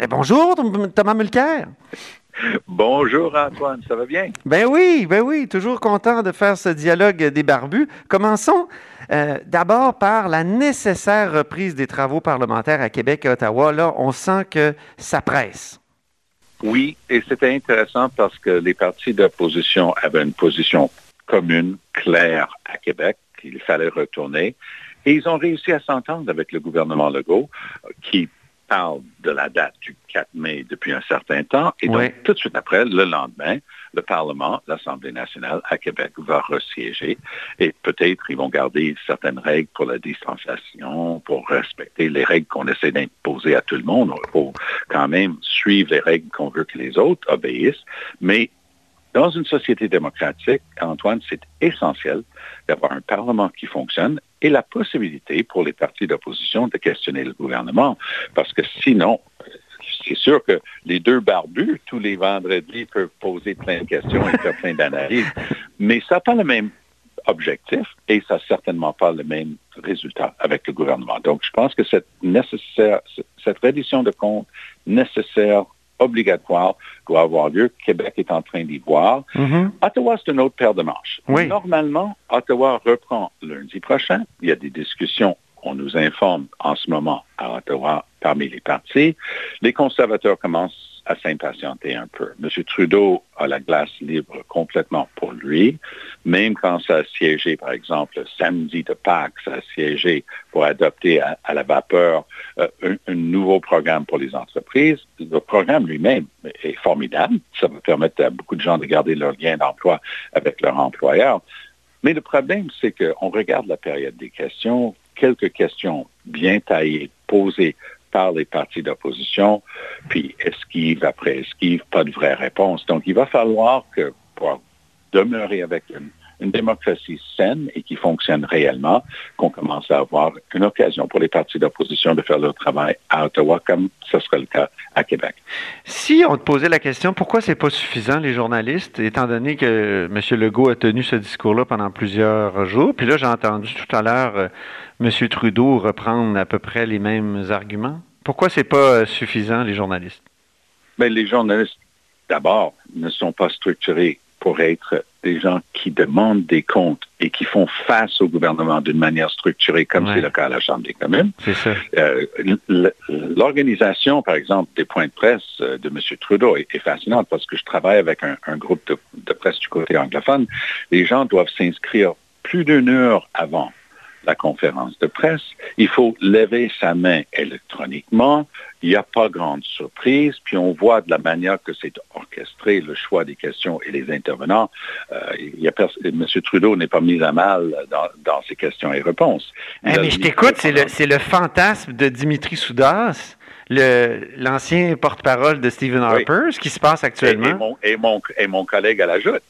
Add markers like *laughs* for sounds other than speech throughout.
Eh, bonjour, Thomas Mulcair. Bonjour Antoine, ça va bien? Ben oui, ben oui, toujours content de faire ce dialogue des barbus. Commençons euh, d'abord par la nécessaire reprise des travaux parlementaires à Québec et Ottawa. Là, on sent que ça presse. Oui, et c'était intéressant parce que les partis d'opposition avaient une position commune, claire à Québec, qu'il fallait retourner. Et ils ont réussi à s'entendre avec le gouvernement Legault, qui parle de la date du 4 mai depuis un certain temps. Et donc, tout de suite après, le lendemain, le Parlement, l'Assemblée nationale à Québec va resiéger et peut-être ils vont garder certaines règles pour la distanciation, pour respecter les règles qu'on essaie d'imposer à tout le monde. Il faut quand même suivre les règles qu'on veut que les autres obéissent. Mais dans une société démocratique, Antoine, c'est essentiel d'avoir un Parlement qui fonctionne et la possibilité pour les partis d'opposition de questionner le gouvernement. Parce que sinon, c'est sûr que les deux barbus, tous les vendredis, peuvent poser plein de questions et faire plein d'analyses, *laughs* mais ça n'a pas le même objectif et ça n'a certainement pas le même résultat avec le gouvernement. Donc, je pense que cette, nécessaire, cette reddition de comptes nécessaire obligatoire doit avoir lieu. Québec est en train d'y voir. Mm-hmm. Ottawa, c'est une autre paire de manches. Normalement, Ottawa reprend lundi prochain. Il y a des discussions on nous informe en ce moment à Ottawa parmi les partis. Les conservateurs commencent à s'impatienter un peu. M. Trudeau a la glace libre complètement pour lui. Même quand ça a siégé, par exemple, samedi de Pâques, ça a siégé pour adopter à, la vapeur euh, un, nouveau programme pour les entreprises. Le programme lui-même est formidable. Ça va permettre à beaucoup de gens de garder leur lien d'emploi avec leur employeur. Mais le problème, c'est qu'on regarde la période des questions, quelques questions bien taillées, posées par les partis d'opposition, puis esquive après esquive, pas de vraie réponse. Donc, il va falloir que pour demeurer avec une une démocratie saine et qui fonctionne réellement, qu'on commence à avoir une occasion pour les partis d'opposition de faire leur travail à Ottawa, comme ce sera le cas à Québec. Si on te posait la question, pourquoi c'est pas suffisant, les journalistes, étant donné que M. Legault a tenu ce discours-là pendant plusieurs jours, puis là, j'ai entendu tout à l'heure euh, M. Trudeau reprendre à peu près les mêmes arguments. Pourquoi c'est pas euh, suffisant, les journalistes? Bien, les journalistes, d'abord, ne sont pas structurés pour être des gens qui demandent des comptes et qui font face au gouvernement d'une manière structurée, comme c'est le cas à la Chambre des communes. Euh, l'organisation, par exemple, des points de presse euh, de M. Trudeau est, fascinante parce que je travaille avec un, groupe de, de, presse du côté anglophone. Les gens doivent s'inscrire plus d'une heure avant la conférence de presse. Il faut lever sa main électroniquement. Il n'y a pas grande surprise. Puis on voit de la manière que c'est orchestré, le choix des questions et les intervenants. Euh, il y a M. Trudeau n'est pas mis à mal dans, ses questions et réponses. Eh, mais je t'écoute, c'est le, fantasme de Dimitri Soudas l'ancien porte-parole de Stephen Harper, ce qui se passe actuellement. Et, mon, et mon collègue à la joute.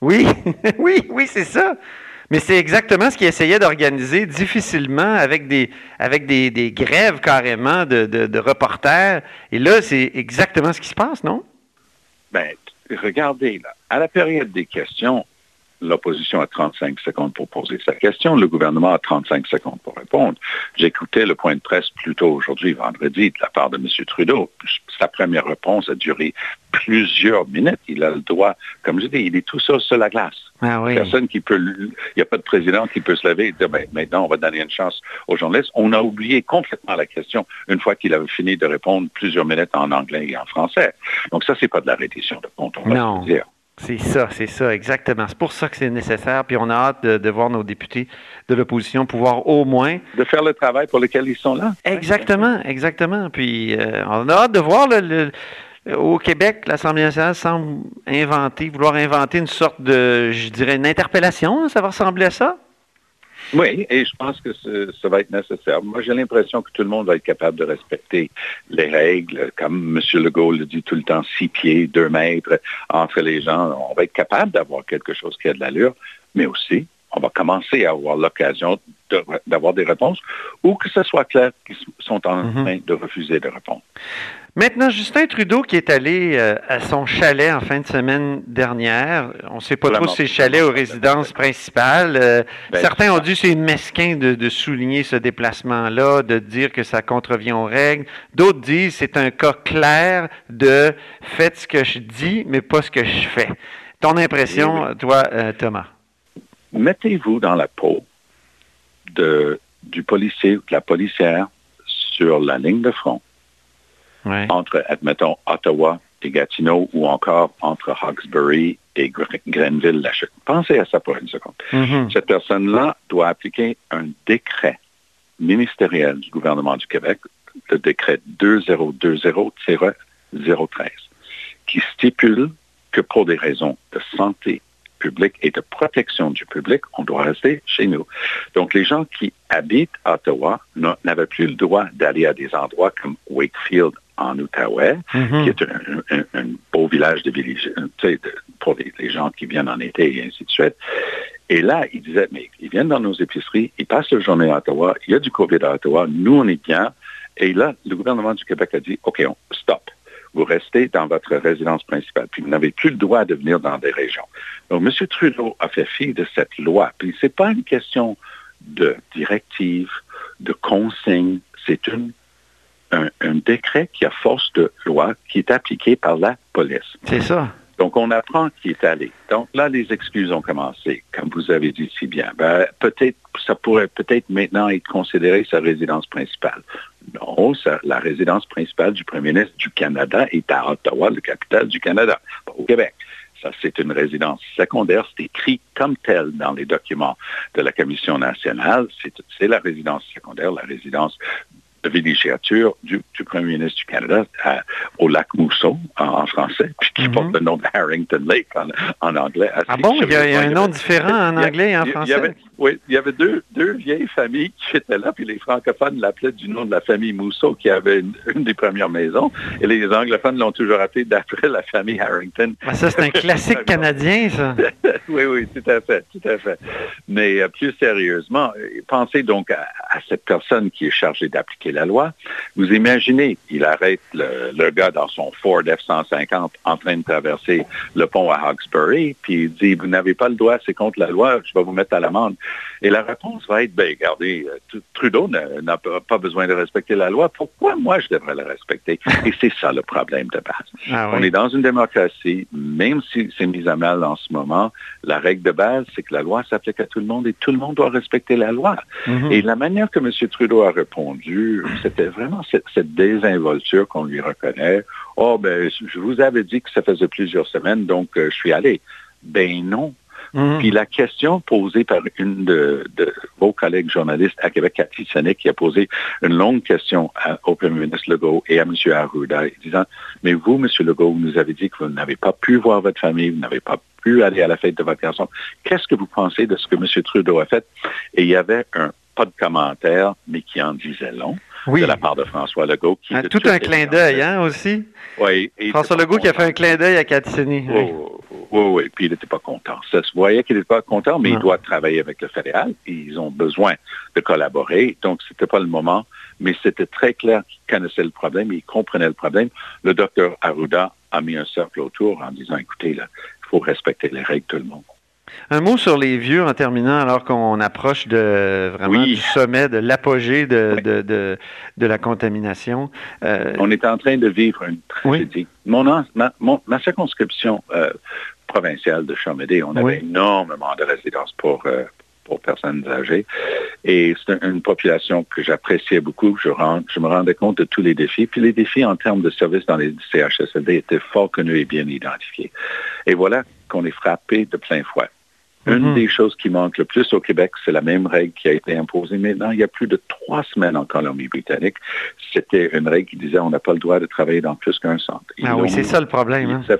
Oui, *laughs* oui, oui, c'est ça. Mais c'est exactement ce qu'il essayait d'organiser difficilement avec des, avec des, grèves carrément de, de, reporters. Et là, c'est exactement ce qui se passe, non? Bien, regardez, là, à la période des questions, l'opposition a 35 secondes pour poser sa question, le gouvernement a 35 secondes pour répondre. J'écoutais le point de presse plus tôt aujourd'hui, vendredi, de la part de M. Trudeau. Sa première réponse a duré plusieurs minutes. Il a le droit, comme je dis, il est tout seul sur la glace. Ah Personne qui peut, il n'y a pas de président qui peut se lever et dire, ben, maintenant, on va donner une chance aux journalistes. On a oublié complètement la question une fois qu'il avait fini de répondre plusieurs minutes en anglais et en français. Donc ça, c'est pas de la reddition de compte, on va dire. C'est ça, c'est ça, exactement. C'est pour ça que c'est nécessaire. Puis on a hâte de, voir nos députés de l'opposition pouvoir au moins... De faire le travail pour lequel ils sont là. Exactement, exactement. Puis euh, on a hâte de voir le, au Québec, l'Assemblée nationale semble inventer, vouloir inventer une sorte de, je dirais, une interpellation. Ça va ressembler à ça? Oui, et je pense que ça va être nécessaire. Moi, j'ai l'impression que tout le monde va être capable de respecter les règles, comme M. Legault le dit tout le temps, six pieds, deux mètres entre les gens. On va être capable d'avoir quelque chose qui a de l'allure, mais aussi, on va commencer à avoir l'occasion d'avoir des réponses ou que ce soit clair qu'ils sont en mhm. train de refuser de répondre. Maintenant, Justin Trudeau qui est allé euh, à son chalet en fin de semaine dernière, on ne sait pas trop si c'est chalet ou résidence principale. Euh, ben, certains ont dit que c'est mesquin de, de, souligner ce déplacement-là, de dire que ça contrevient aux règles. D'autres disent que c'est un cas clair de faites ce que je dis, mais pas ce que je fais. Ton impression, toi, euh, Thomas? Mettez-vous dans la peau de, du policier ou de la policière sur la ligne de front entre, admettons, Ottawa et Gatineau ou encore entre Hawkesbury et Grenville, la. Pensez à ça pour une seconde. Mm-hmm. Cette personne-là doit appliquer un décret ministériel du gouvernement du Québec, le décret 2020-013, qui stipule que pour des raisons de santé publique et de protection du public, on doit rester chez nous. Donc, les gens qui habitent Ottawa n'avaient plus le droit d'aller à des endroits comme Wakefield en Outaouais, mm-hmm. qui est un, beau village de, pour les, gens qui viennent en été et ainsi de suite. Et là, ils disaient, mais ils viennent dans nos épiceries, ils passent la journée à Ottawa, il y a du COVID à Ottawa, nous, on est bien. Et là, le gouvernement du Québec a dit, OK, on, stop. Vous restez dans votre résidence principale, puis vous n'avez plus le droit de venir dans des régions. Donc, M. Trudeau a fait fi de cette loi. Puis, ce n'est pas une question de directive, de consigne, c'est une un, décret qui a force de loi qui est appliqué par la police. C'est ça. Donc, on apprend qui est allé. Donc là, les excuses ont commencé, comme vous avez dit si bien. Ben, peut-être, ça pourrait peut-être maintenant être considéré sa résidence principale. Non, la résidence principale du premier ministre du Canada est à Ottawa, le capital du Canada, pas au Québec. Ça, c'est une résidence secondaire. C'est écrit comme tel dans les documents de la Commission nationale. C'est la résidence secondaire, la résidence de villégiature du, du, premier ministre du Canada au lac Mousseau en, français, puis qui porte mhm. le nom de Harrington Lake en, anglais. Ah bon, il y, a, un nom différent en anglais et en français? Oui, il y avait deux, deux vieilles familles qui étaient là, puis les francophones l'appelaient du nom de la famille Mousseau, qui avait une, des premières maisons, et les anglophones l'ont toujours appelé d'après la famille Harrington. Ah, ça, c'est un classique *laughs* canadien, ça. *laughs* oui, oui, tout à fait, tout à fait. Mais euh, plus sérieusement, pensez donc à cette personne qui est chargée d'appliquer la loi. Vous imaginez, il arrête le, gars dans son Ford F-150 en train de traverser le pont à Hawkesbury, puis il dit, vous n'avez pas le droit, c'est contre la loi, je vais vous mettre à l'amende. Et la réponse va être, ben, regardez, euh, Trudeau n'a pas besoin de respecter la loi. Pourquoi moi je devrais la respecter? *laughs* Et c'est ça le problème de base. Ah On est dans une démocratie, même si c'est mis à mal en ce moment, la règle de base, c'est que la loi s'applique à tout le monde et tout le monde doit respecter la loi. Mm-hmm. Et la manière que M. Trudeau a répondu, c'était vraiment cette, désinvolture qu'on lui reconnaît. Oh, ben, je vous avais dit que ça faisait plusieurs semaines, donc euh, je suis allé. Ben non. Mhm. Puis la question posée par une de, vos collègues journalistes à Québec, Cathy Sonic, qui a posé une longue question au premier ministre Legault et à M. Arruda, disant, mais vous, M. Legault, vous nous avez dit que vous n'avez pas pu voir votre famille, vous n'avez pas pu aller à la fête de votre garçon. Qu'est-ce que vous pensez de ce que M. Trudeau a fait? Et il y avait un pas de commentaire, mais qui en disait long de la part de François Legault. Qui ah, tout un clin d'œil, hein, aussi? Oui. François Legault qui a fait un clin d'œil à Catini. Oui, oui, oui. Puis il n'était pas content. Ça se voyait qu'il n'était pas content, mais il doit travailler avec le fédéral. Et ils ont besoin de collaborer. Donc, ce n'était pas le moment. Mais c'était très clair qu'il connaissait le problème il comprenait le problème. Le docteur Arruda a mis un cercle autour en disant, écoutez, là, il faut respecter les règles de tout le monde. Un mot sur les vieux en terminant, alors qu'on approche de vraiment du sommet, de l'apogée de, de, de, la contamination. Euh, on est en train de vivre une tragédie. Mon, ma, ma, circonscription euh, provinciale de Chamédé, on avait énormément de résidences pour, euh, pour personnes âgées. Et c'est une population que j'appréciais beaucoup. Je, je me rendais compte de tous les défis. Puis les défis en termes de services dans les CHSLD étaient fort connus et bien identifiés. Et voilà qu'on est frappé de plein fouet. Une mhm. des choses qui manque le plus au Québec, c'est la même règle qui a été imposée maintenant il y a plus de trois semaines en Colombie-Britannique. C'était une règle qui disait on n'a pas le droit de travailler dans plus qu'un centre. ah oui, c'est ça le problème. Hein.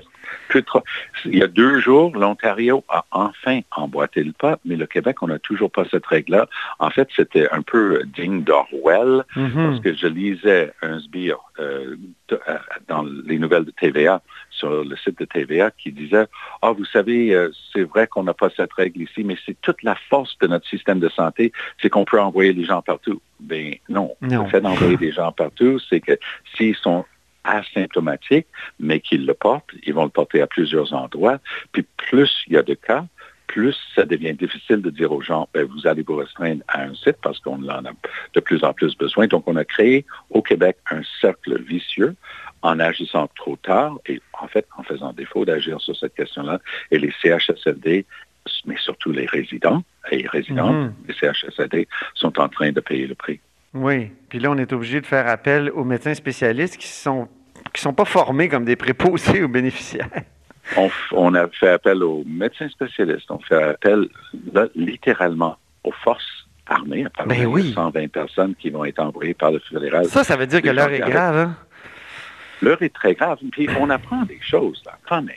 Il y a deux jours, l'Ontario a enfin emboîté le pas, mais le Québec, on n'a toujours pas cette règle-là. En fait, c'était un peu digne d'Orwell, mhm. parce que je lisais un sbire euh, euh, dans les nouvelles de TVA, sur le site de TVA, qui disait, ah, vous savez, euh, c'est vrai qu'on n'a pas cette règle ici, mais c'est toute la force de notre système de santé, c'est qu'on peut envoyer les gens partout. Ben non, le fait d'envoyer des gens partout, c'est que s'ils sont asymptomatiques, mais qui le portent. Ils vont le porter à plusieurs endroits. Puis plus il y a de cas, plus ça devient difficile de dire aux gens, ben, vous allez vous restreindre à un site parce qu'on en a de plus en plus besoin. Donc, on a créé au Québec un cercle vicieux en agissant trop tard et en fait en faisant défaut d'agir sur cette question-là. Et les CHSLD, mais surtout les résidents et résidents, mm les CHSLD, sont en train de payer le prix. Oui, puis là, on est obligé de faire appel aux médecins spécialistes qui sont qui sont pas formés comme des préposés *laughs* aux bénéficiaires. On, a fait appel aux médecins spécialistes, on fait appel littéralement aux forces armées, à ben oui. 120 personnes qui vont être envoyées par le fédéral. Ça, ça veut dire que l'heure est grave, hein? L'heure est très grave. Puis on apprend des choses, là, quand même.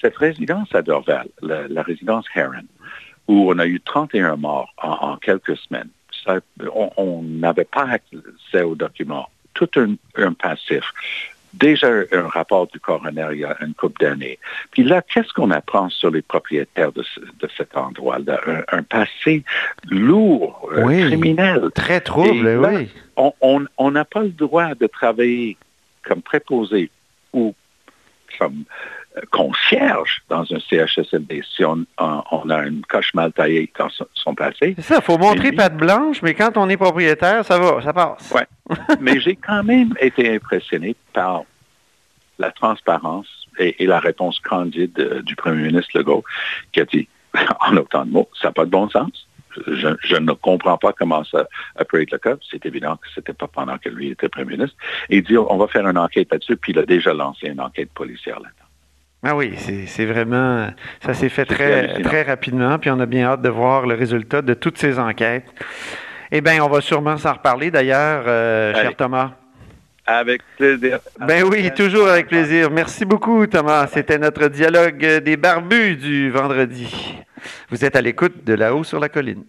Cette résidence à Dorval, la, résidence Heron, où on a eu 31 morts en, quelques semaines, on n'avait pas accès aux documents. Tout un passif déjà un rapport du coroner il y a une couple d'années. Puis là, qu'est-ce qu'on apprend sur les propriétaires de, cet endroit Un, passé lourd, euh, criminel. Très trouble, oui. On n'a pas le droit de travailler comme préposé ou comme concierge dans un CHSLD si on, a une coche mal taillée dans son, passé. C'est ça, il faut montrer patte blanche, mais quand on est propriétaire, ça va, ça passe. Oui, *laughs* mais j'ai quand même été impressionné par la transparence et, la réponse candide euh, du premier ministre Legault qui a dit, *laughs* en autant de mots, ça n'a pas de bon sens. Je, ne comprends pas comment ça a être le cas. C'est évident que ce n'était pas pendant que lui était Premier ministre. Et il dit, on va faire une enquête là-dessus, puis il a déjà lancé une enquête policière là-dedans. Ah oui, c'est vraiment, ça s'est fait très, très rapidement, puis on a bien hâte de voir le résultat de toutes ces enquêtes. Eh bien, on va sûrement s'en reparler d'ailleurs, euh, cher Thomas. Avec plaisir. Ben oui, toujours avec plaisir. Merci beaucoup, Thomas. C'était notre dialogue des barbus du vendredi. Vous êtes à l'écoute de là-haut sur la colline.